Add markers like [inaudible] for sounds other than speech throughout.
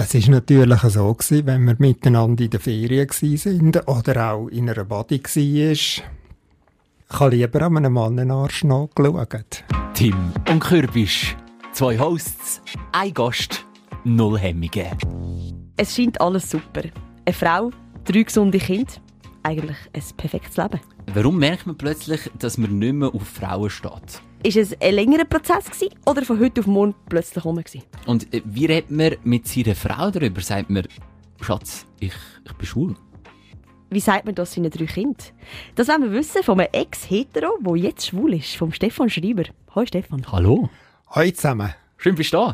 Es ist natürlich so gewesen, wenn wir miteinander in der Ferien sind oder auch in einer Body war, ich habe lieber an einem Mann einen Arsch nachgeschaut. Tim und Kürbisch. Zwei Hosts, ein Gast, null Hemmungen. Es scheint alles super. Eine Frau, drei gesunde Kinder. Eigentlich ein perfektes Leben. Warum merkt man plötzlich, dass man nicht mehr auf Frauen steht? Ist es ein längerer Prozess gewesen, oder von heute auf morgen plötzlich rum gewesen? Und äh, wie redet man mit seiner Frau darüber? Sagt man, Schatz, ich, ich bin schwul? Wie sagt man das seinen drei Kindern? Das wollen wir wissen von einem Ex-Hetero, der jetzt schwul ist, vom Stefan Schreiber. Hallo Stefan. Hallo. Hallo zusammen. Schön bist du da.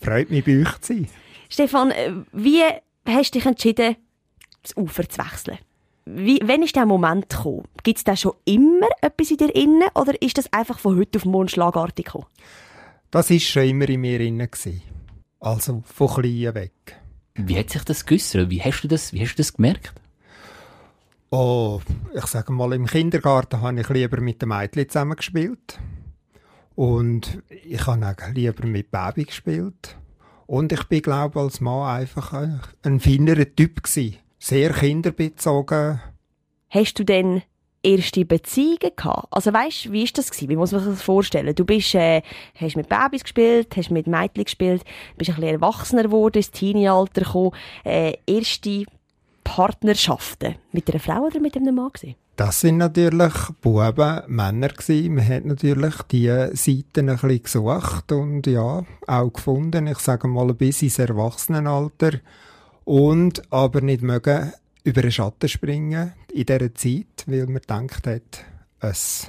Freut mich, bei euch zu sein. Stefan, äh, wie hast du dich entschieden, das Ufer zu wechseln? Wie, wann ist der Moment gekommen? Gibt es da schon immer etwas in dir innen oder ist das einfach von heute auf morgen schlagartig gekommen? Das war schon immer in mir innen. Also von klein weg. Wie hat sich das geäussert? Wie hast du das, wie hast du das gemerkt? Oh, ich sage mal, im Kindergarten habe ich lieber mit den Mädchen zusammengespielt. Und ich habe auch lieber mit Baby gespielt. Und ich bin, glaube ich, als Mann einfach ein feinerer Typ gewesen sehr kinderbezogen. Hast du denn erste Beziehungen gehabt? Also weißt, wie ist das gewesen? Wie muss man sich das vorstellen? Du bist, äh, hast mit Babys gespielt, hast mit Mädchen gespielt, bist ein bisschen erwachsener geworden, ins Teenie-Alter gekommen. Äh, erste Partnerschaften mit einer Frau oder mit einem Mann gewesen? Das sind natürlich Buben, Männer gewesen. Man hat natürlich die Seiten ein bisschen gesucht und ja, auch gefunden. Ich sage mal bis ins Erwachsenenalter und aber nicht mögen über den Schatten springen in dieser Zeit, weil man gedacht hat, es,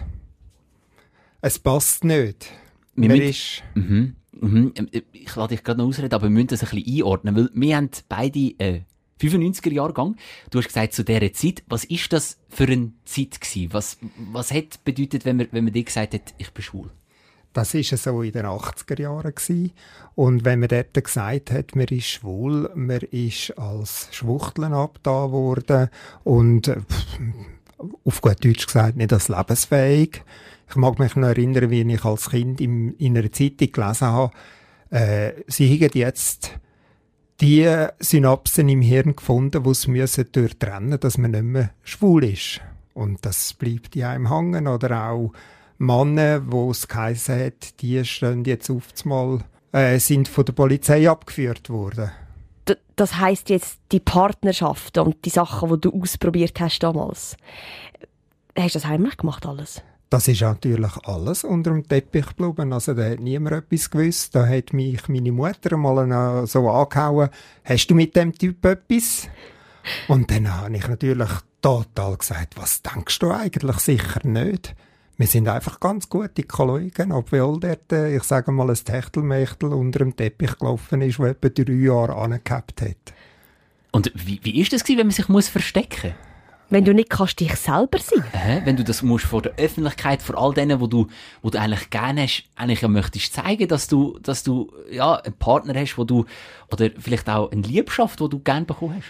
es passt nicht. Wir man ist mhm, mhm. Ich lade dich gerade noch ausreden, aber wir müssen das ein bisschen einordnen, weil wir haben beide äh, 95er-Jahrgang. Du hast gesagt, zu dieser Zeit, was ist das für eine Zeit gewesen? Was, was hat bedeutet, wenn man, wenn man dir gesagt hat, ich bin schwul? Das war so in den 80er Jahren. Und wenn man dort gesagt hat, man ist schwul, man ist als Schwuchteln abgetan worden und auf gut Deutsch gesagt nicht als lebensfähig. Ich mag mich noch erinnern, wie ich als Kind in, in einer Zeitung gelesen habe, äh, sie haben jetzt die Synapsen im Hirn gefunden, die es müssen durchtrennen dass man nicht mehr schwul ist. Und das bleibt ja im Hangen. Oder auch Männer, wo es geheißen hat, die stehen jetzt oft mal, äh, sind von der Polizei abgeführt worden. das heißt jetzt die Partnerschaft und die Sachen, die du ausprobiert hast damals. Hast du das heimlich gemacht alles? Das ist natürlich alles unter dem Teppich geblieben. Also da hat niemand etwas gewusst. Da hat mich meine Mutter mal so angehauen. Hast du mit dem Typ etwas? Und dann habe ich natürlich total gesagt, was denkst du eigentlich? Sicher nicht. Wir sind einfach ganz gute Kollegen, obwohl dort, äh, ich sage mal, ein Techtelmechtel unter dem Teppich gelaufen ist, der etwa drei Jahre angehabt hat. Und wie, wie ist das gewesen, wenn man sich muss verstecken muss? Wenn du nicht kannst dich selber sein. Äh, wenn du das musst vor der Öffentlichkeit, vor all denen, wo du, wo du eigentlich gerne hast, eigentlich ja möchtest zeigen, dass du, dass du, ja, einen Partner hast, wo du, oder vielleicht auch eine Liebschaft, wo du gerne bekommen hast.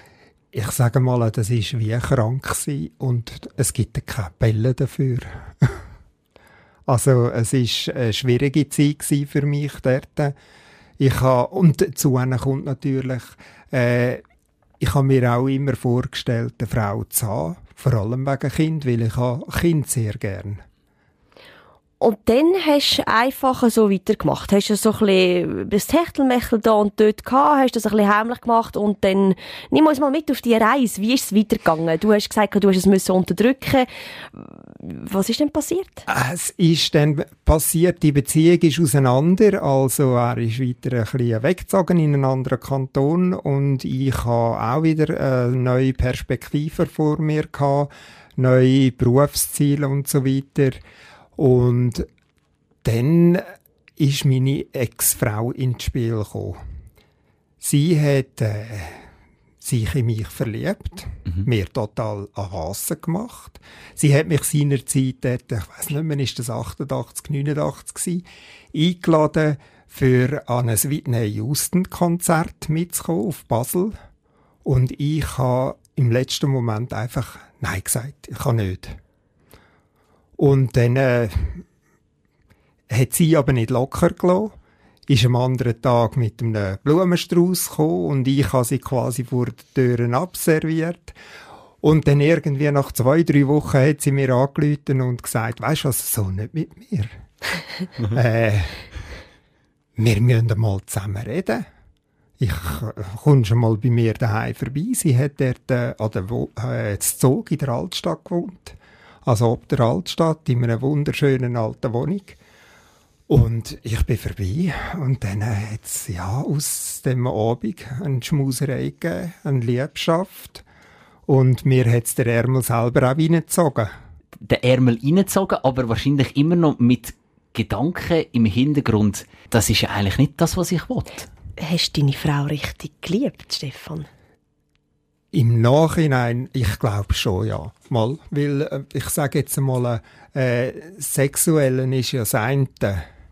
Ich sage mal, das ist wie krank gewesen und es gibt keine Bälle dafür. [laughs] Also es ist eine schwierige Zeit für mich dort. Ich habe, und dazu kommt natürlich, äh, ich habe mir auch immer vorgestellt, eine Frau zu haben, vor allem wegen Kind, weil ich habe Kind sehr gern. Und dann hast du einfach so weitergemacht. Hast du so ein bisschen das Techtelmechtel da und dort gehabt, hast das ein bisschen heimlich gemacht und dann, nimm uns mal mit auf die Reise. Wie ist es weitergegangen? Du hast gesagt, du hast es müssen unterdrücken. Was ist denn passiert? Es ist dann passiert, die Beziehung ist auseinander, also er ist weiter ein bisschen weggezogen in einen anderen Kanton und ich habe auch wieder eine neue Perspektive vor mir gehabt, neue Berufsziele und so weiter. Und dann ist meine Ex-Frau ins Spiel gekommen. Sie hat äh, sich in mich verliebt, mhm. mir total an Hassen gemacht. Sie hat mich seinerzeit, dort, ich weiß nicht mehr, ist das 88, 89 gewesen, eingeladen, für an ein Whitney Houston Konzert mitzukommen auf Basel. Und ich habe im letzten Moment einfach Nein gesagt. Ich kann nicht. Und dann äh, hat sie aber nicht locker gelassen. Ist am anderen Tag mit einem Blumenstrauß gekommen und ich habe sie quasi vor den Türen abserviert. Und dann irgendwie nach zwei, drei Wochen hat sie mir angerufen und gesagt, weißt du was, so nicht mit mir. [laughs] äh, wir müssen mal zusammen reden. Ich komm schon mal bei mir daheim vorbei. Sie hat dort äh, an der Wo äh, Zog in der Altstadt gewohnt. Also ob der Altstadt, in einer wunderschönen alten Wohnung. Und ich bin vorbei und dann hat es ja, aus dem Abend eine Schmuserei gegeben, eine Liebschaft. Und mir hat es der Ärmel selber auch reingezogen. Der Ärmel reingezogen, aber wahrscheinlich immer noch mit Gedanken im Hintergrund. Das ist ja eigentlich nicht das, was ich wollte. Hast du deine Frau richtig geliebt, Stefan? Im Nachhinein, ich glaube schon, ja. Mal, weil, äh, ich sage jetzt mal, äh, Sexuellen ist ja das eine.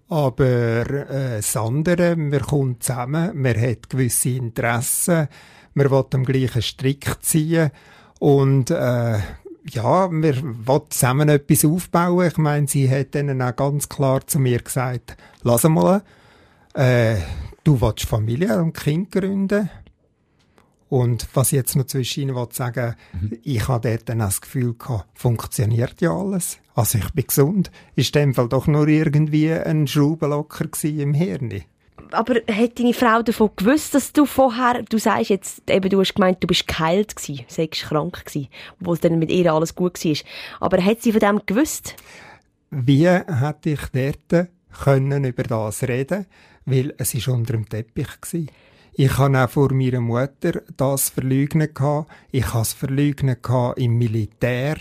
Aber äh, das andere, man kommt zusammen, man hat gewisse Interessen, man will am gleichen Strick ziehen und äh, ja, wir wollen zusammen etwas aufbauen. Ich meine, sie hat dann auch ganz klar zu mir gesagt, lass mal, äh, du willst Familie und Kind gründen. Und was ich jetzt noch zwischen Ihnen sagen mhm. ich habe dort dann das Gefühl gehabt, funktioniert ja alles. Also ich bin gesund. Ist in dem Fall doch nur irgendwie ein Schraubenlocker im Hirn. Aber hat deine Frau davon gewusst, dass du vorher, du sagst jetzt, eben, du hast gemeint, du bist geheilt gewesen, sagst krank gewesen, obwohl dann mit ihr alles gut war. Aber hat sie von dem gewusst? Wie hätte ich dort können über das reden weil es ist unter dem Teppich war. Ich habe auch vor meiner Mutter das verleugnet Ich habe es verleugnet im Militär,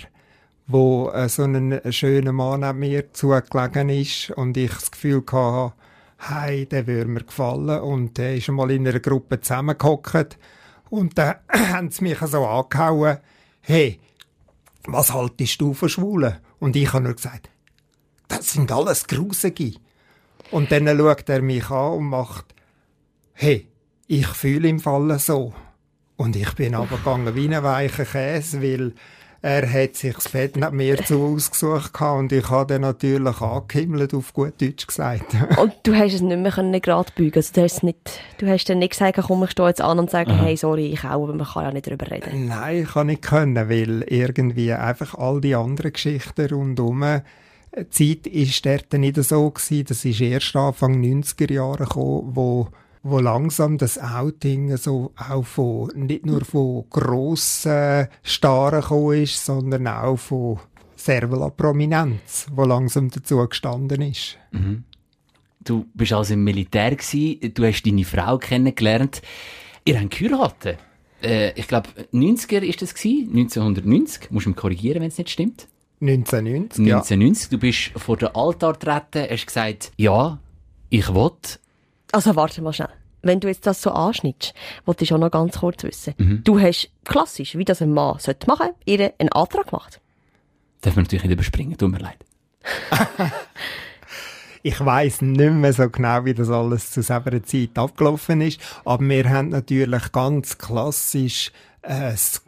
wo äh, so ein schöner Mann an mir zugelegen ist und ich das Gefühl hatte, hey, der würde mir gefallen. Und der ist einmal in einer Gruppe zusammengehockt und dann [clears throat] haben sie mich so angehauen, hey, was haltest du von Schwulen? Und ich habe nur gesagt, das sind alles Grusige. Und dann schaut er mich an und macht, hey, ich fühle im Fall so. Und ich bin aber gegangen wie ein weicher Käse, weil er hat sich das Bett nicht mehr zu ausgesucht und ich habe dann natürlich angehimmelt, auf gut Deutsch gesagt. [laughs] und du hast es nicht mehr können gerade bügen, also du hast nicht, du hast dann nicht gesagt, komm, ich stehe jetzt an und sage, Aha. hey, sorry, ich auch, aber man kann ja nicht darüber reden. Nein, ich kann nicht können, weil irgendwie einfach all die anderen Geschichten rundherum die Zeit war dort nicht so gewesen. Das ist erst Anfang 90er Jahre gekommen, wo, wo langsam das Outing so auch von, nicht nur von grossen Staren gekommen ist, sondern auch von Servola Prominenz, wo langsam dazu gestanden ist. Mhm. Du bist also im Militär gewesen, du hast deine Frau kennengelernt. Ihr habt geheiratet. Äh, ich glaube, 90er ist das gewesen, 1990. Musst du mich korrigieren, wenn es nicht stimmt. 1990. 1990. Ja. Du bist vor den Altar getreten, hast gesagt, ja, ich will. Also warte mal schnell. Wenn du jetzt das so anschnittst, wollte ich schon noch ganz kurz wissen. Mhm. Du hast klassisch, wie das ein Mann sollte machen, ihr einen Antrag gemacht. Darf man natürlich nicht überspringen, tut mir leid. [laughs] ich weiß nicht mehr so genau, wie das alles zu selber Zeit abgelaufen ist, aber wir haben natürlich ganz klassisch äh, das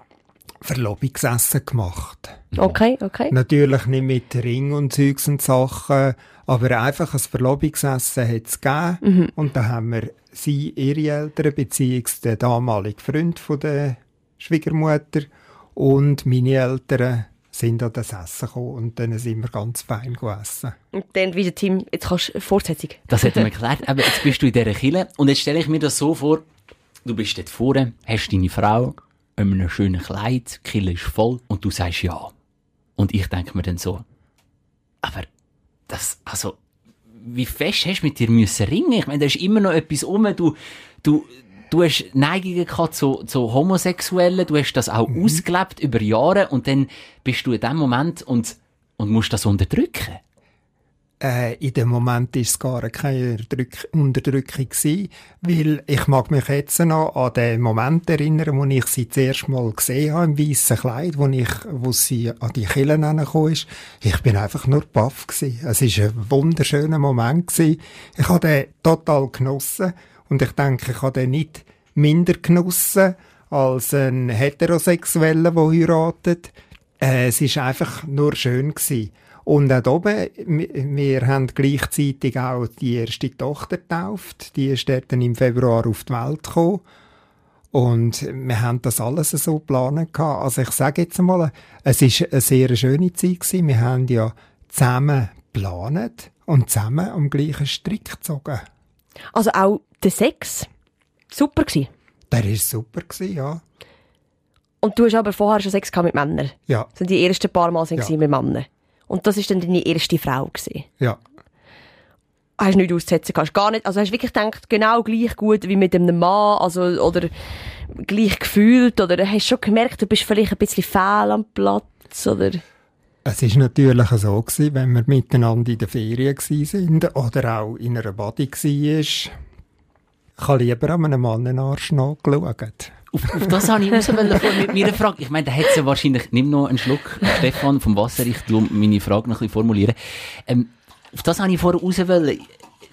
Verlobungsessen gemacht. Okay, okay. Natürlich nicht mit Ring und Zeugs und Sachen, aber einfach ein Verlobungsessen hat es gegeben. Mhm. Und da haben wir sie, ihre Eltern, beziehungsweise der damalige Freund von der Schwiegermutter und meine Eltern sind an das Essen gekommen und dann sind wir ganz fein gegessen. Und dann wieder Team, jetzt kannst du Fortsetzung. Das hat mir [laughs] erklärt, aber jetzt bist du in dieser Kille und jetzt stelle ich mir das so vor, du bist dort vorne, hast deine Frau, einem schönen Kleid, die Kille ist voll und du sagst ja. Und ich denke mir dann so, aber das, also, wie fest hast du mit dir müssen ringen? Ich meine, da ist immer noch etwas um, du, du, du hast Neigungen gehabt zu, zu Homosexuellen, du hast das auch mhm. ausgelebt über Jahre und dann bist du in dem Moment und, und musst das unterdrücken äh, in dem Moment ist es gar keine Unterdrückung gewesen, weil ich mag mich jetzt noch an den Moment erinnern, wo ich sie zuerst mal gesehen habe im weißen Kleid, wo ich, wo sie an die Killen angekommen ist. Ich bin einfach nur baff. Es ist ein wunderschöner Moment gewesen. Ich habe den total genossen und ich denke, ich habe den nicht minder genossen als ein Heterosexueller, der heiratet. Äh, es ist einfach nur schön gewesen. Und auch oben, wir haben gleichzeitig auch die erste Tochter getauft. Die ist dort dann im Februar auf die Welt gekommen. Und wir haben das alles so geplant. Also ich sage jetzt mal, es ist eine sehr schöne Zeit gewesen. Wir haben ja zusammen geplant und zusammen am gleichen Strick gezogen. Also auch der Sex, super gewesen? Der war super, gewesen, ja. Und du hast aber vorher schon Sex mit Männern? Ja. Also die ersten paar Mal ja. mit Männern? Und das war dann deine erste Frau? Gewesen. Ja. Hast du nichts auszusetzen kannst? Gar nicht? Also hast du wirklich gedacht, genau gleich gut wie mit einem Mann? Also, oder gleich gefühlt? Oder hast du schon gemerkt, du bist vielleicht ein bisschen fehl am Platz? Oder? Es ist natürlich so gewesen, wenn wir miteinander in der Ferien sind oder auch in einer Body war, ich habe lieber an einem Mann einen Arsch nachgeschaut. Auf, auf das habe ich raus mit meiner Frage. Ich meine, da hätte ja wahrscheinlich, nimm noch einen Schluck, [laughs] Stefan, vom Wasser, ich tu meine Frage noch ein bisschen formulieren. Ähm, auf das habe ich vorher raus wollen.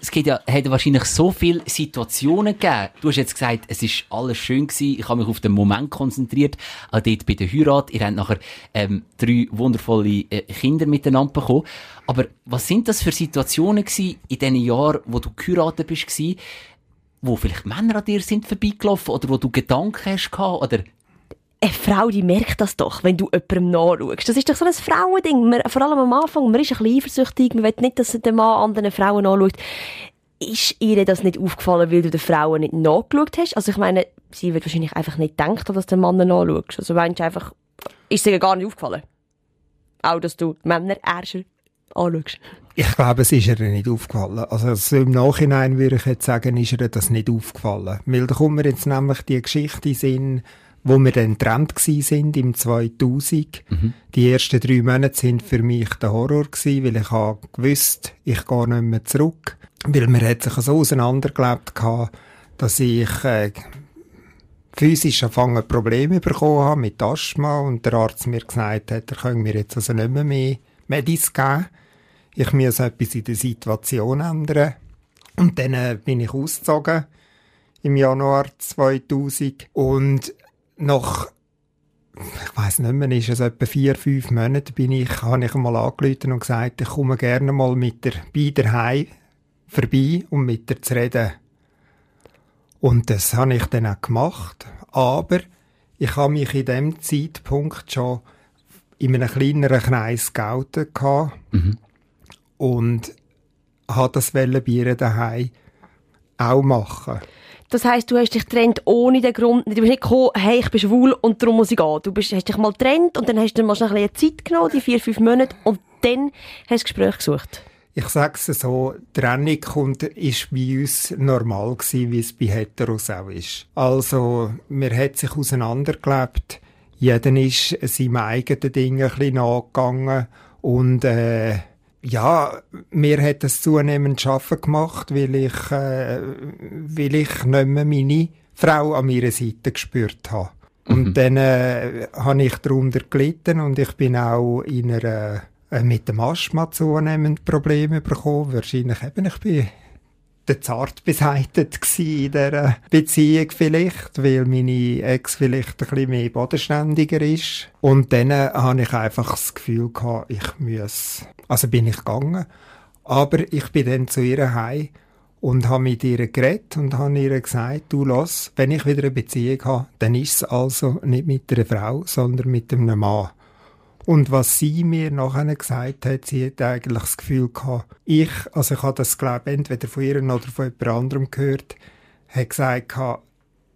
Es geht ja, hat wahrscheinlich so viele Situationen gegeben. Du hast jetzt gesagt, es ist alles schön gewesen. Ich habe mich auf den Moment konzentriert. Auch dort bei der Heirat. Ihr habt nachher, ähm, drei wundervolle äh, Kinder miteinander bekommen. Aber was sind das für Situationen gewesen in den Jahren, wo du geheiratet bist, gewesen, wo vielleicht Männer an dir sind vorbeigelaufen oder wo du Gedanken hast gehabt, oder eine Frau, die merkt das doch, wenn du jemandem nachschaust. Das ist doch so ein Frauending. Man, vor allem am Anfang, man ist ein bisschen eifersüchtig, man will nicht, dass der Mann anderen Frauen anschaut. Ist ihr das nicht aufgefallen, weil du den Frauen nicht nachgeschaut hast? Also ich meine, sie wird wahrscheinlich einfach nicht denken, dass den Mann nachschaust. Also meinst du einfach, ist ihr gar nicht aufgefallen? Auch, dass du Männer erscher anschaust? Ich glaube, es ist ihr nicht aufgefallen. Also, so im Nachhinein würde ich jetzt sagen, ist ihr das nicht aufgefallen. Weil da kommt mir jetzt nämlich die Geschichte in Sinn, wo wir dann getrennt sind im 2000. Mhm. Die ersten drei Monate sind für mich der Horror gewesen, weil ich habe gewusst, ich gehe nicht mehr zurück. Weil mir hat sich so auseinandergelebt gehabt, dass ich, äh, physisch anfangen Probleme bekommen habe mit Asthma und der Arzt mir gesagt hat, er könne mir jetzt also nicht mehr mehr Medis geben ich muss etwas in der Situation ändern. Und dann äh, bin ich ausgezogen im Januar 2000 und nach ich weiß nicht mehr, ist es etwa vier, fünf Monate, bin ich, habe ich einmal angerufen und gesagt, ich komme gerne mal mit der bei der Heim vorbei, um mit dir zu reden. Und das habe ich dann auch gemacht. Aber ich habe mich in dem Zeitpunkt schon in einem kleineren Kreis geoutet. Mhm und habe das Bier daheim auch machen. Das heisst, du hast dich getrennt ohne den Grund. Du bist nicht gekommen, hey, ich bin schwul und darum muss ich gehen. Du bist, hast dich mal getrennt und dann hast du mal schnell ein bisschen Zeit genommen, die vier, fünf Monate, und dann hast du Gespräch gesucht. Ich sage es so, Trennung kommt, ist bei uns normal gewesen, wie es bei Heteros auch ist. Also, man hat sich auseinandergelebt. Jeder ist seinem eigenen Ding ein bisschen nachgegangen und, äh, ja, mir hat es zunehmend schaffen gemacht, weil ich, äh, weil ich nicht mehr meine Frau an meiner Seite gespürt habe. Und mhm. dann äh, habe ich darunter gelitten und ich bin auch in einer, äh, mit dem Asthma zunehmend Probleme bekommen. Wahrscheinlich eben, ich bin der zart beseitet in dieser Beziehung vielleicht, weil meine Ex vielleicht ein bisschen mehr bodenständiger ist. Und dann äh, habe ich einfach das Gefühl gehabt, ich muss, also bin ich gegangen, aber ich bin dann zu ihr heim und habe mit ihr geredet und habe ihr gesagt, du lass, wenn ich wieder eine Beziehung habe, dann ist es also nicht mit einer Frau, sondern mit einem Mann. Und was sie mir nachher gesagt hat, sie hat eigentlich das Gefühl gehabt, ich, also ich habe das glaube entweder von ihr oder von jemand anderem gehört, hat gesagt gehabt,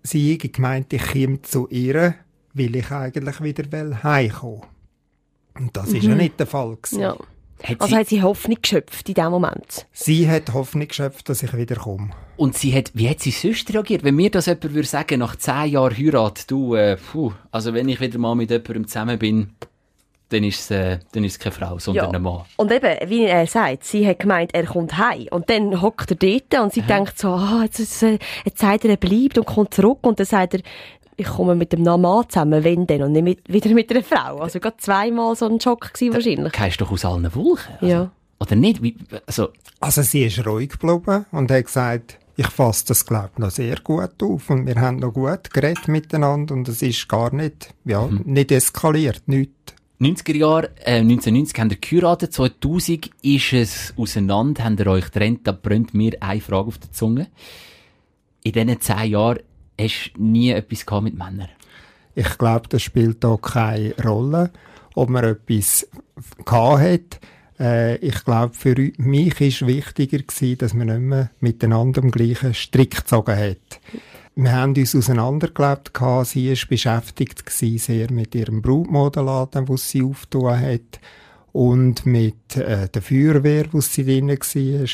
sie hat gemeint, ich komme zu ihr, weil ich eigentlich wieder heimkommen Und das mhm. ist ja nicht der Fall gewesen. Ja. Hat also sie, hat sie Hoffnung geschöpft in dem Moment? Sie hat Hoffnung geschöpft, dass ich wieder komme. Und sie hat, wie hat sie sonst reagiert? Wenn mir das jemand würde sagen, nach zehn Jahren Heirat, du, äh, puh, also wenn ich wieder mal mit jemandem zusammen bin, dann ist es, äh, dann ist es keine Frau, sondern ja. ein Mann. Und eben, wie er sagt, sie hat gemeint, er kommt heim. Und dann hockt er dort und sie Aha. denkt so, ah, jetzt, jetzt, äh, jetzt sagt er, er bleibt und kommt zurück. Und dann sagt er, ich komme mit dem Mann zusammen, wenn denn, und nicht mit, wieder mit einer Frau. Also gerade zweimal so ein Schock gewesen, wahrscheinlich. Du doch aus allen Wolken. Also, ja. Oder nicht? Wie, also. also sie ist ruhig geblieben und hat gesagt, ich fasse das, glaube ich, noch sehr gut auf und wir haben noch gut geredet miteinander und es ist gar nicht, ja, mhm. nicht eskaliert, nichts 90er Jahre, äh, 1990 haben ihr geheiratet, 2000 ist es auseinander, habt ihr euch getrennt, da brennt mir eine Frage auf der Zunge. In diesen zehn Jahren hast du nie etwas mit Männern? Ich glaube, das spielt da keine Rolle, ob man etwas gehabt hat. Äh, ich glaube, für mich ist wichtiger gewesen, dass man nicht mehr miteinander am gleichen Strick gezogen hat. Wir haben uns auseinandergelebt, sie war beschäftigt gewesen, sehr mit ihrem Brutmodelladen, wo sie aufgetan hat und mit äh, der Feuerwehr, wo sie drin war.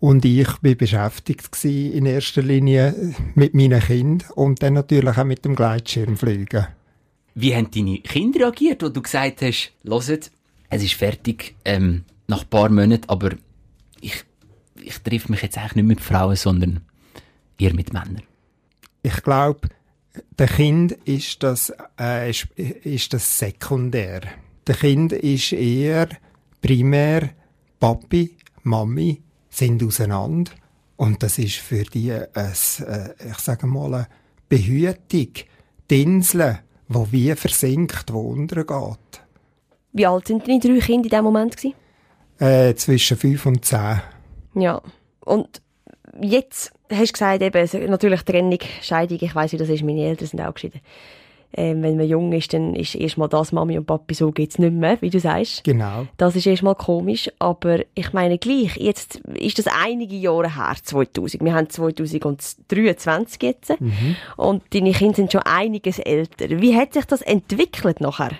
Und ich war beschäftigt gewesen, in erster Linie mit meinen Kindern und dann natürlich auch mit dem Gleitschirmfliegen. Wie haben deine Kinder reagiert, wo du gesagt hast, hört, es ist fertig, ähm, nach ein paar Monaten, aber ich, ich treffe mich jetzt eigentlich nicht mit Frauen, sondern eher mit Männern? Ich glaube, der Kind ist das, äh, ist, ist das sekundär. Der Kind ist eher primär Papi, Mami sind auseinander und das ist für die ein, äh, ich sage mal, eine Behütung, die Insel, wo wie versinkt, wo untergeht. Wie alt sind deine drei Kinder in diesem Moment? Äh, zwischen fünf und zehn. Ja, und jetzt hast du gesagt, eben, natürlich Trennung, Scheidung, ich weiss, wie das ist, meine Eltern sind auch geschieden. Ähm, wenn man jung ist, dann ist erstmal das Mami und Papi, so geht's nicht mehr, wie du sagst. Genau. Das ist erstmal komisch, aber ich meine gleich, jetzt ist das einige Jahre her, 2000. Wir haben 2023 jetzt. Mhm. Und deine Kinder sind schon einiges älter. Wie hat sich das entwickelt nachher?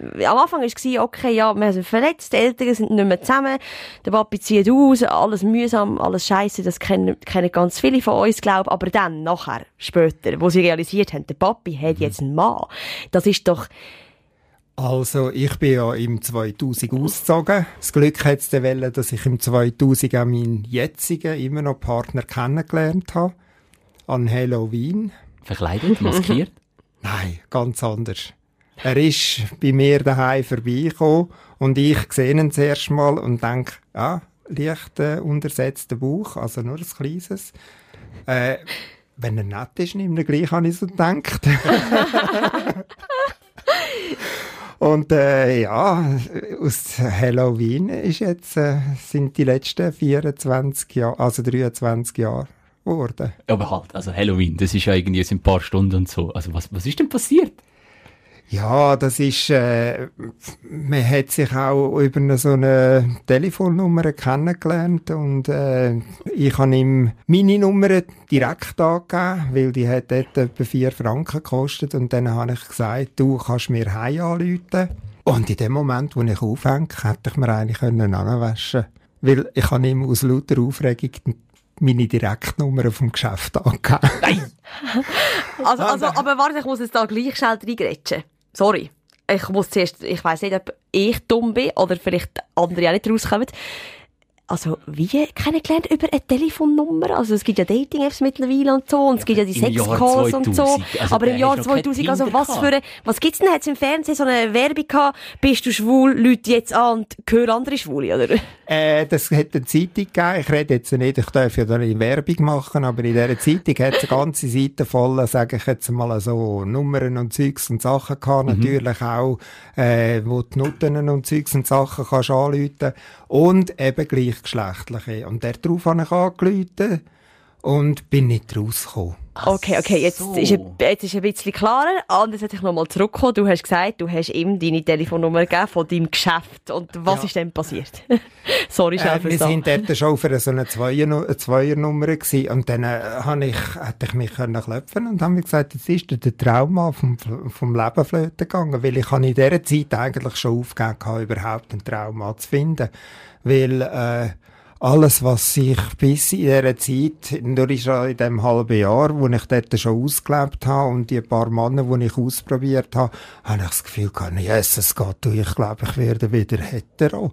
Am Anfang war es, okay, ja, wir sind verletzt, die Eltern sind nicht mehr zusammen, der Papi zieht aus, alles mühsam, alles scheiße, das kennen, kennen ganz viele von uns, glaube aber dann, nachher, später, wo sie realisiert haben, der Papi hat mhm. jetzt einen Mann, das ist doch... Also, ich bin ja im 2000 ausgezogen. Das Glück hat es wollen, dass ich im 2000 auch meinen jetzigen, immer noch Partner kennengelernt habe. An Halloween. Verkleidet, maskiert? [laughs] Nein, ganz anders. Er ist bei mir daheim vorbeigekommen und ich sehe ihn zuerst mal und denke, ah, leicht äh, untersetzter Bauch, also nur ein kleines. Äh, wenn er nett ist, nimmt er gleich, habe ich so gedacht. [laughs] und äh, ja, aus Halloween ist jetzt, äh, sind die letzten 24 Jahre, also 23 Jahre geworden. Aber halt, also Halloween, das ist ja irgendwie ein paar Stunden und so. Also was, was ist denn passiert? Ja, das ist, äh, man hat sich auch über so eine Telefonnummer kennengelernt und äh, ich habe ihm meine Nummer direkt angegeben, weil die hat dort etwa vier Franken gekostet und dann habe ich gesagt, du kannst mir heim anrufen. Und in dem Moment, wo ich aufhänge, hätte ich mir eigentlich können anwaschen Weil ich habe ihm aus lauter Aufregung meine Direktnummer vom Geschäft angegeben. Nein! [laughs] also, also, aber warte, ich muss jetzt da gleich schnell reingrätschen sorry. Ich muss zuerst, ich weiss nicht, ob ich dumm bin oder vielleicht andere auch nicht rauskommen. Also, wie kennengelernt? Über eine Telefonnummer? Also, es gibt ja Dating-Apps mittlerweile und so, und es gibt ja die Sex-Calls und so. Also, aber im Jahr 2000, also was für eine, was gibt's denn? Hat's im Fernsehen so eine Werbung gehabt? Bist du schwul? Leute jetzt an und hören andere Schwule, oder? Äh, das hat eine Zeitung gegeben. Ich rede jetzt nicht, ich darf ja da nicht Werbung machen, aber in dieser Zeitung hat es eine ganze Seite voll, sage ich jetzt mal so, Nummern und Zeugs und Sachen gehabt. Mhm. Natürlich auch, äh, wo die Nutten und Zeugs und Sachen kannst anrufen. Und eben gleich gleichgeschlechtliche. Und darauf habe ich angerufen und bin nicht rausgekommen. Okay, okay, jetzt, so. ist, jetzt ist ein bisschen klarer. Anders hätte ich nochmal zurückgekommen. Du hast gesagt, du hast ihm deine Telefonnummer gegeben von deinem Geschäft. Und was ja. ist denn passiert? [laughs] Sorry, äh, Wir sind dort schon für so eine Zweier, Zweiernummer gewesen. Und dann äh, habe ich, hätte ich mich können klopfen und habe mir gesagt, jetzt ist der Trauma vom, vom Leben flöten gegangen. Weil ich habe in dieser Zeit eigentlich schon aufgegeben, überhaupt ein Trauma zu finden. Weil, äh, alles, was ich bis in dieser Zeit, nur ist in dem halben Jahr, wo ich dort schon ausgelebt habe und die paar Männer, die ich ausprobiert habe, habe ich das Gefühl gehabt, Jesus Gott, du, ich glaube, ich werde wieder hetero.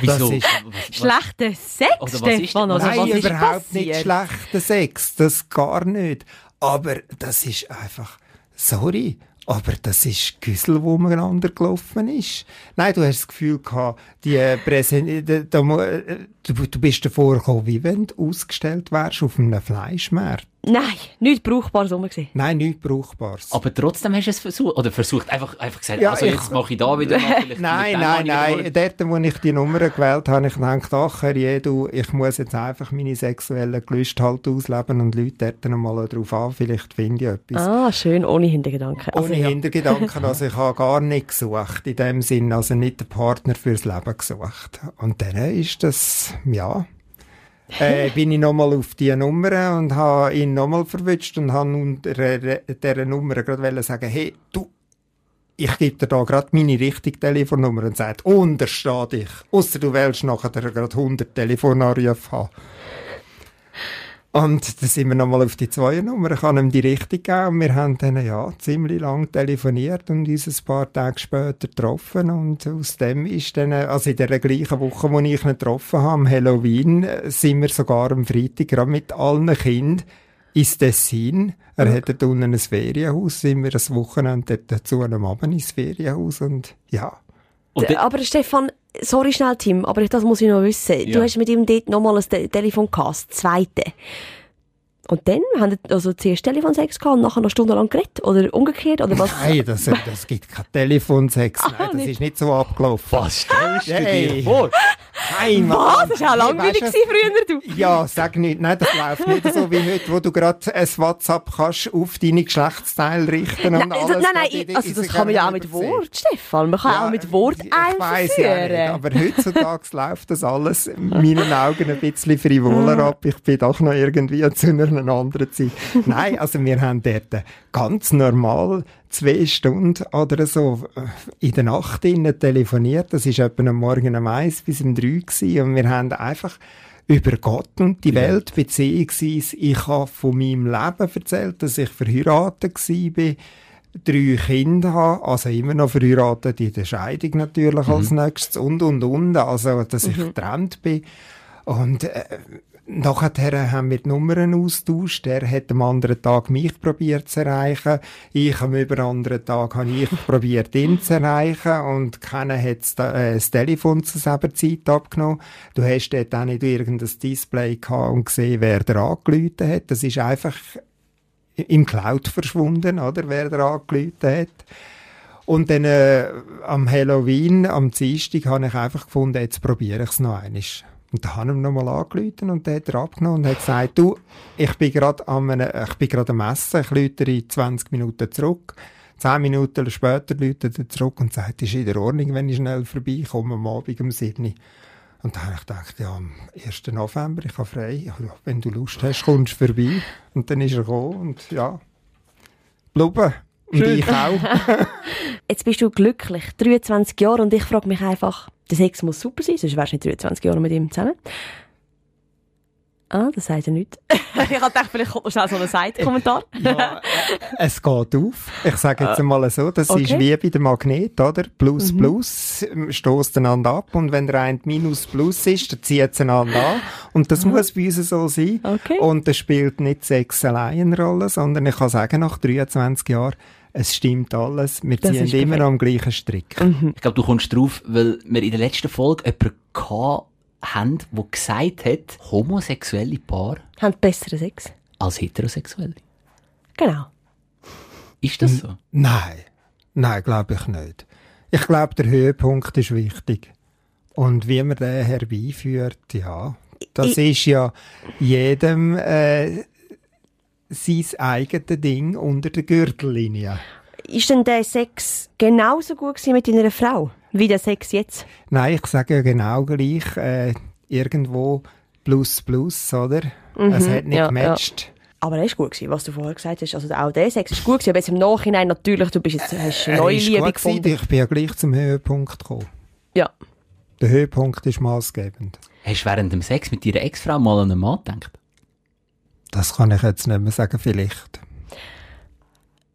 Wieso? Ist, schlechter Sex, oder was ist Stefan? Nein, was ist überhaupt passiert? nicht schlechter Sex, das gar nicht. Aber das ist einfach, sorry, aber das ist Güssel, wo miteinander gelaufen ist. Nein, du hast das Gefühl gehabt, die Präsen da, da, du, du bist davor gekommen, wie wenn du ausgestellt wärst auf einem Fleischmarkt. Nein, nichts Brauchbares rum. Nein, nichts Brauchbares. Aber trotzdem hast du es versucht, oder versucht, einfach, einfach gesagt, Ja, also ich- jetzt mache ich da wieder mal, [laughs] vielleicht Nein, nein, nein. Dort, wo ich die Nummer gewählt habe, ich gedacht, ach, du, ich muss jetzt einfach meine sexuellen Gelüste halt ausleben und Leute dort noch mal drauf an, vielleicht finde ich etwas. Ah, schön, ohne Hintergedanken. Also, Ohne ja. Hintergedanken, [laughs] also ich habe gar nicht gesucht, in dem Sinn, also nicht den Partner fürs Leben gesucht. Und dann ist das, ja, äh, bin ich nochmal auf die Nummer und habe ihn nochmal verwünscht und habe unter äh, dieser Nummer gerade sagen, hey, du, ich gebe dir da gerade meine richtige Telefonnummer und sagt, untersteh dich. Ausser du willst nachher gerade 100 Telefonanrufe haben. Und dann sind wir nochmal auf die Zweiernummer, ich habe ihm die richtige gegeben und wir haben dann ja ziemlich lang telefoniert und uns ein paar Tage später getroffen und aus dem ist dann, also in der gleichen Woche, wo ich ihn getroffen habe, am Halloween, sind wir sogar am Freitag gerade mit allen Kindern ins Tessin. Er hat dort unten ein Ferienhaus, sind wir das Wochenende dort zu einem Abend ins Ferienhaus und ja. Aber Stefan, sorry schnell, Tim, aber das muss ich noch wissen. Ja. Du hast mit ihm dort nochmal ein Te Telefon gehabt, das zweite. Und dann haben wir also zuerst Telefonsex gehabt und nachher noch stundenlang geredet? Oder umgekehrt? Oder was? Nein, das, das gibt kein Telefonsex. Nein, das nicht. ist nicht so abgelaufen. Was stellst du dir vor? Nein, Mann. Was? Das war auch langweilig gewesen früher, du. Ja, sag nicht. Nein, das läuft nicht so wie heute, wo du gerade ein WhatsApp kannst auf deine Geschlechtsteile richten und Nein, alles. also, nein, gerade in nein, also das kann man ja auch mit. Wort, Stefan. Man kann Ja, auch mit Wort ich weiss ja nicht, einführen. aber heutzutage [laughs] läuft das alles in meinen Augen ein bisschen frivoler ab. Ich bin doch noch irgendwie zu einer anderen Zeit. [laughs] Nein, also wir haben dort ganz normal zwei Stunden oder so äh, in der Nacht telefoniert. Das ist etwa am Morgen um eins bis um drei gewesen. und wir haben einfach über Gott und die Welt beziehungsweise ich habe von meinem Leben erzählt, dass ich verheiratet war drei Kinder habe, also immer noch verheiratet in der Scheidung natürlich als nächstes und und und, also dass ich getrennt bin. Und äh, nachher haben wir die Nummern austauscht. Er hat am anderen Tag mich probiert zu erreichen. Ich am über anderen Tag habe ich [laughs] probiert ihn zu erreichen und keiner hat das, äh, das Telefon zur selben Zeit abgenommen. Du hast dort auch nicht irgendein Display gehabt und gesehen, wer da angerufen hat. Das ist einfach im Cloud verschwunden, oder, wer da angerufen hat. Und dann äh, am Halloween, am Dienstag, habe ich einfach gefunden, jetzt probiere ich es noch einmal. Und da habe ich ihm nochmal angerufen und dann hat er abgenommen und hat gesagt, du, ich bin gerade am, ich bin gerade am Essen, ich rufe in 20 Minuten zurück. Zehn Minuten später ruft er zurück und sagt, ist in der Ordnung, wenn ich schnell vorbeikomme, am Abend um 7 Uhr. Und dann habe ich gedacht, ja, am 1. November, ich habe frei. Ja, wenn du Lust hast, kommst du vorbei. Und dann ist er gekommen und ja, geblieben. Und Schön. ich auch. [laughs] Jetzt bist du glücklich, 23 Jahre, und ich frage mich einfach, der Sex muss super sein, sonst wärst du nicht 23 Jahre mit ihm zusammen. Ah, das sagt er nicht. [laughs] ich gedacht, vielleicht kommt noch schnell so ein Seitenkommentar. [laughs] Ja, äh, es geht auf. Ich sage jetzt einmal so, das Okay. ist wie bei dem Magnet, oder? Plus, plus, stößt einander ab und wenn der eine Minus Plus ist, dann zieht es einander an. Und das muss bei uns so sein. Okay. Und das spielt nicht Sex allein eine Rolle, sondern ich kann sagen, nach 23 Jahren, es stimmt alles. Wir Das ziehen immer perfekt. noch am gleichen Strick. Ich glaube, du kommst drauf, weil wir in der letzten Folge jemanden gehabt haben, der gesagt hat, homosexuelle Paar Haben besseren Sex. als heterosexuelle. Genau. Ist das so? Nein, nein, glaube ich nicht. Ich glaube, der Höhepunkt ist wichtig. Und wie man den herbeiführt, ja, das ist ja jedem äh, sein eigenes Ding unter der Gürtellinie. Ist denn der Sex genauso gut mit deiner Frau, wie der Sex jetzt? Nein, ich sage ja genau gleich, äh, irgendwo plus plus, oder? es hat nicht ja, gematcht. Aber er ist gut gewesen, was du vorher gesagt hast. Also auch der Sex ist gut gewesen, aber jetzt im Nachhinein natürlich, du bist jetzt, hast eine Er neue ist Liebe gut gewesen, gefunden. Ich bin ja gleich zum Höhepunkt gekommen. Ja. Der Höhepunkt ist maßgebend. Hast du während dem Sex mit deiner Ex-Frau mal an einen Mann gedacht? Das kann ich jetzt nicht mehr sagen, vielleicht.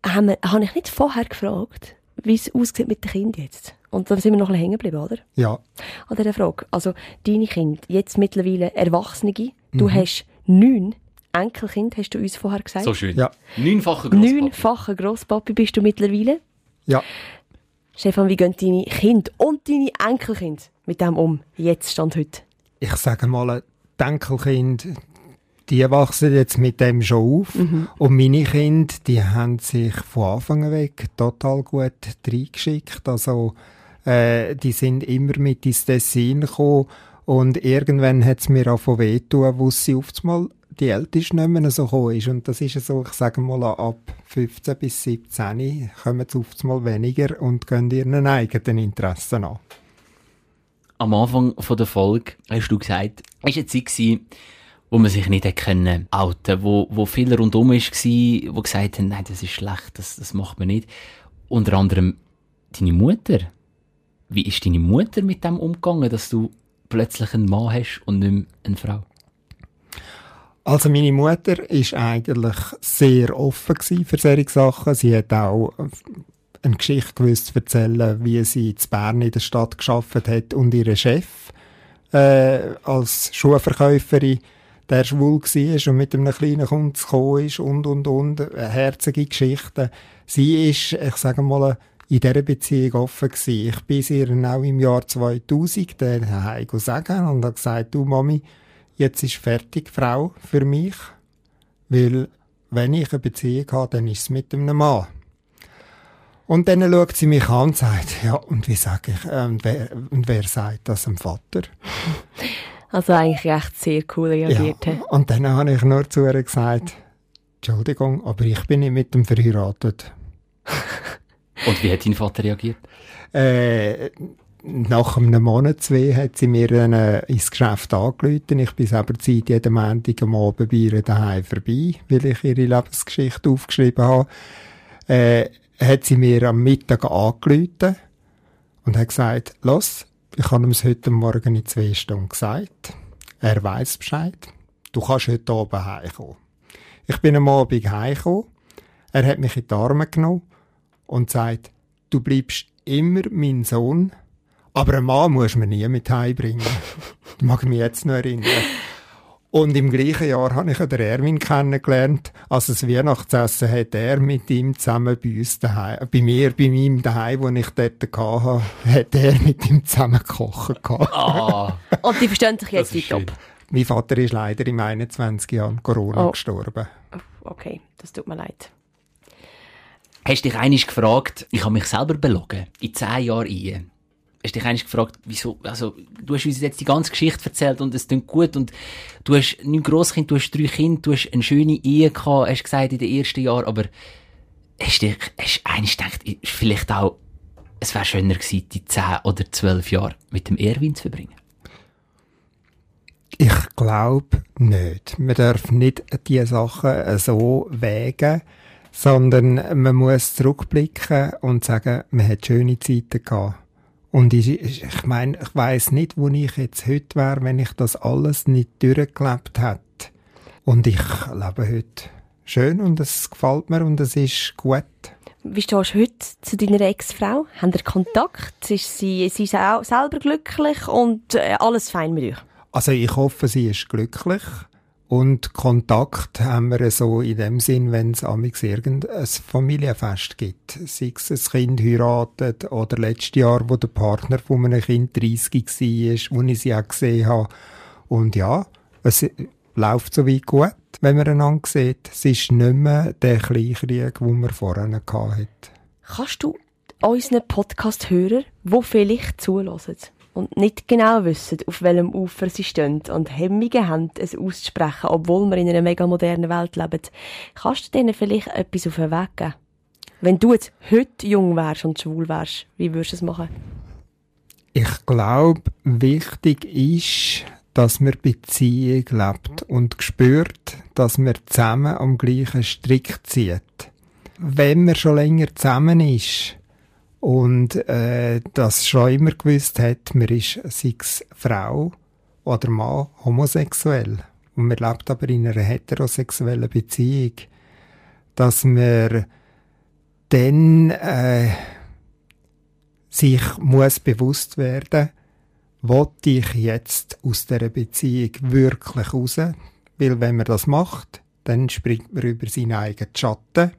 Habe ich nicht vorher gefragt, wie es aussieht mit den Kindern jetzt? Und dann sind wir noch ein bisschen hängen geblieben, oder? Ja, An dieser Frage. Also, deine Kinder, jetzt mittlerweile Erwachsene, du Mhm. hast neun Enkelkinder, hast du uns vorher gesagt. So schön. Ja. Neunfacher Grosspapi. Neunfacher Grosspapi bist du mittlerweile. ja. Stefan, wie gehen deine Kinder und deine Enkelkinder mit dem um? Jetzt, Stand heute. ich sage mal, die Enkelkind, die wachsen jetzt mit dem schon auf. Mhm. Und meine Kinder, die haben sich von Anfang weg total gut reingeschickt. Also, äh, die sind immer mit ins Dessin gekommen. Und irgendwann hat es mir auch von wehtun, wo sie einmal die Älteste nicht mehr so gekommen ist. Und das ist so, ich sage mal, ab 15 bis 17 kommen auf einmal weniger und gehen ihren eigenen Interessen an. Am Anfang von der Folge hast du gesagt, es war eine Zeit, gewesen, wo man sich nicht können outen wo, wo viele rundum war, die gesagt haben, nein, das ist schlecht, das, das macht man nicht. Unter anderem deine Mutter. Wie ist deine Mutter mit dem umgegangen, dass du plötzlich einen Mann hast und nicht mehr eine Frau? Also meine Mutter ist eigentlich sehr offen für solche Sachen. Sie hat auch eine Geschichte gewusst zu erzählen, wie sie in Bern in der Stadt geschafft hat und ihre Chef äh, als Schuhverkäuferin der schwul war und mit einem kleinen Kunden gekommen ist und, und, und. Herzige Geschichten. Sie ist, ich sage mal, in dieser Beziehung offen gewesen. Ich bin ihr auch im Jahr 2000 daheim sagen und habe gesagt, du Mami, jetzt ist fertig, Frau, für mich. Weil, wenn ich eine Beziehung habe, dann ist es mit einem Mann. Und dann schaut sie mich an und sagt, ja, und wie sage ich, äh, und, wer, und wer sagt das dem Vater? Also eigentlich echt sehr cool reagiert. Ja, und dann habe ich nur zu ihr gesagt, Entschuldigung, aber ich bin nicht mit dem verheiratet. [laughs] und wie hat dein Vater reagiert? Äh, nach einem Monat, zwei, hat sie mir dann äh, ins Geschäft angerufen. Ich bin selber Zeit jeden Montag am Abend bei ihr daheim vorbei, weil ich ihre Lebensgeschichte aufgeschrieben habe. Äh, hat sie mir am Mittag angerufen und hat gesagt, los, ich habe ihm es heute Morgen in zwei Stunden gesagt. Er weiß Bescheid. Du kannst heute Abend heimkommen. Ich bin am Abend heimgekommen. Er hat mich in die Arme genommen und sagt, du bleibst immer mein Sohn, aber einen Mann musst du mir nie mit heimbringen. [laughs] das mag ich mich jetzt noch erinnern. Und im gleichen Jahr habe ich den Erwin kennengelernt. Also das Weihnachtsessen hat er mit ihm zusammen bei uns daheim, bei mir, bei meinem daheim, wo ich dort hatte, hat er mit ihm zusammen gekocht. Ah. Und die verstehen sich jetzt top. Mein Vater ist leider im 21 Jahren Corona oh. gestorben. Okay, das tut mir leid. Hast du dich einig gefragt, ich habe mich selber belogen, in zehn Jahren Ehe hast dich eigentlich gefragt, wieso, also, du hast uns jetzt die ganze Geschichte erzählt und es klingt gut und du hast neun Grosskind, du hast drei Kinder, du hast eine schöne Ehe gehabt, hast gesagt in den ersten Jahren, aber hast dich, hast eigentlich gedacht, vielleicht auch, es wäre schöner gewesen, die zehn oder zwölf Jahre mit dem Erwin zu verbringen? Ich glaube nicht. Man darf nicht diese Sachen so wägen, sondern man muss zurückblicken und sagen, man hat schöne Zeiten gehabt. Und ich, ich meine, ich weiß nicht, wo ich jetzt heute wäre, wenn ich das alles nicht durchgelebt hätte. Und ich lebe heute schön und es gefällt mir und es ist gut. Wie stehst du heute zu deiner Ex-Frau? Habt ihr Kontakt? Ist sie, sie selber glücklich und äh, alles fein mit euch? Also ich hoffe, sie ist glücklich. Und Kontakt haben wir so in dem Sinn, wenn es amigs irgendein Familienfest gibt. Sei es ein Kind heiratet oder letztes Jahr, wo der Partner von einem Kind 30 war, wo ich sie auch gesehen habe. Und ja, es läuft so weit gut, wenn man einander sieht. Es ist nicht mehr der Kleinkrieg, den wir vorher hatten. Kannst du unseren Podcast-Hörer, die vielleicht zulassen, und nicht genau wissen, auf welchem Ufer sie stehen und Hemmungen haben, es auszusprechen, obwohl wir in einer mega modernen Welt leben, kannst du denen vielleicht etwas auf den Weg geben? Wenn du jetzt heute jung wärst und schwul wärst, wie würdest du es machen? Ich glaube, wichtig ist, dass man Beziehung lebt und spürt, dass man zusammen am gleichen Strick zieht. Wenn man schon länger zusammen ist, und äh, das schon immer gewusst hat, man ist sei es Frau oder Mann homosexuell. Und man lebt aber in einer heterosexuellen Beziehung, dass man dann äh, sich muss bewusst werden, wollte ich jetzt aus der Beziehung wirklich raus? Weil wenn man das macht, dann springt man über seinen eigenen Schatten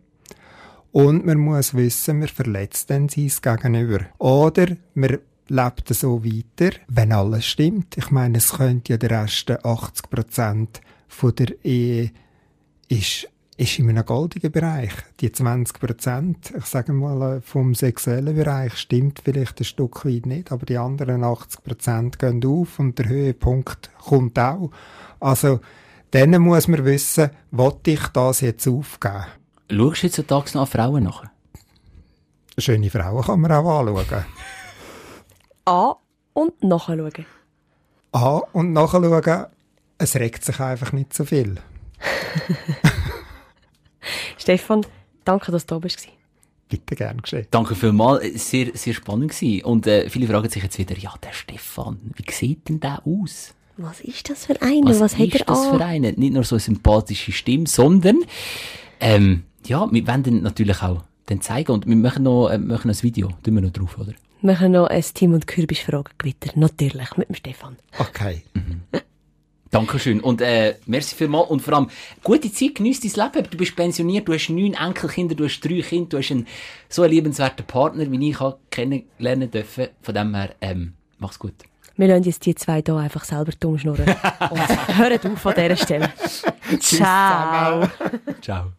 und man muss wissen, man verletzt dann sein Gegenüber. Oder man lebt so weiter, wenn alles stimmt. Ich meine, es könnte ja der erste 80 Prozent von der Ehe ist, ist in einem goldenen Bereich. Die 20 Prozent, ich sage mal, vom sexuellen Bereich stimmt vielleicht ein Stück weit nicht, aber die anderen 80 Prozent gehen auf und der Höhepunkt kommt auch. Also, dann muss man wissen, wollte ich das jetzt aufgeben? Schaust du jetzt tags noch an Frauen nachher? Schöne Frauen kann man auch anschauen. [laughs] An- und nachschauen. An- und nachschauen, es regt sich einfach nicht so viel. [laughs] Stefan, danke, dass du da bist. Bitte gern geschehen. Danke vielmals, sehr, sehr spannend gewesen. Und äh, viele fragen sich jetzt wieder, ja, der Stefan, wie sieht denn der aus? Was ist das für einer? Was, Was, hat ist er das an? für einen? Nicht nur so eine sympathische Stimme, sondern, ähm, ja, wir wollen den natürlich auch dann zeigen. Und wir machen noch, äh, machen ein Video, tun wir noch drauf, oder? Wir können noch ein Team- und Kürbisfragen-Gewitter. Natürlich, mit dem Stefan. Okay. Dankeschön. Und äh, merci vielmals. Und vor allem, gute Zeit, genieß dein Leben. Du bist pensioniert, du hast neun Enkelkinder, du hast drei Kinder, du hast einen so einen liebenswerten Partner, wie ich kennenlernen dürfen. Von dem her, ähm, mach's gut. Wir lassen jetzt die zwei hier einfach selber dumm schnurren. [laughs] und hören auf an dieser Stelle. Ciao. Ciao.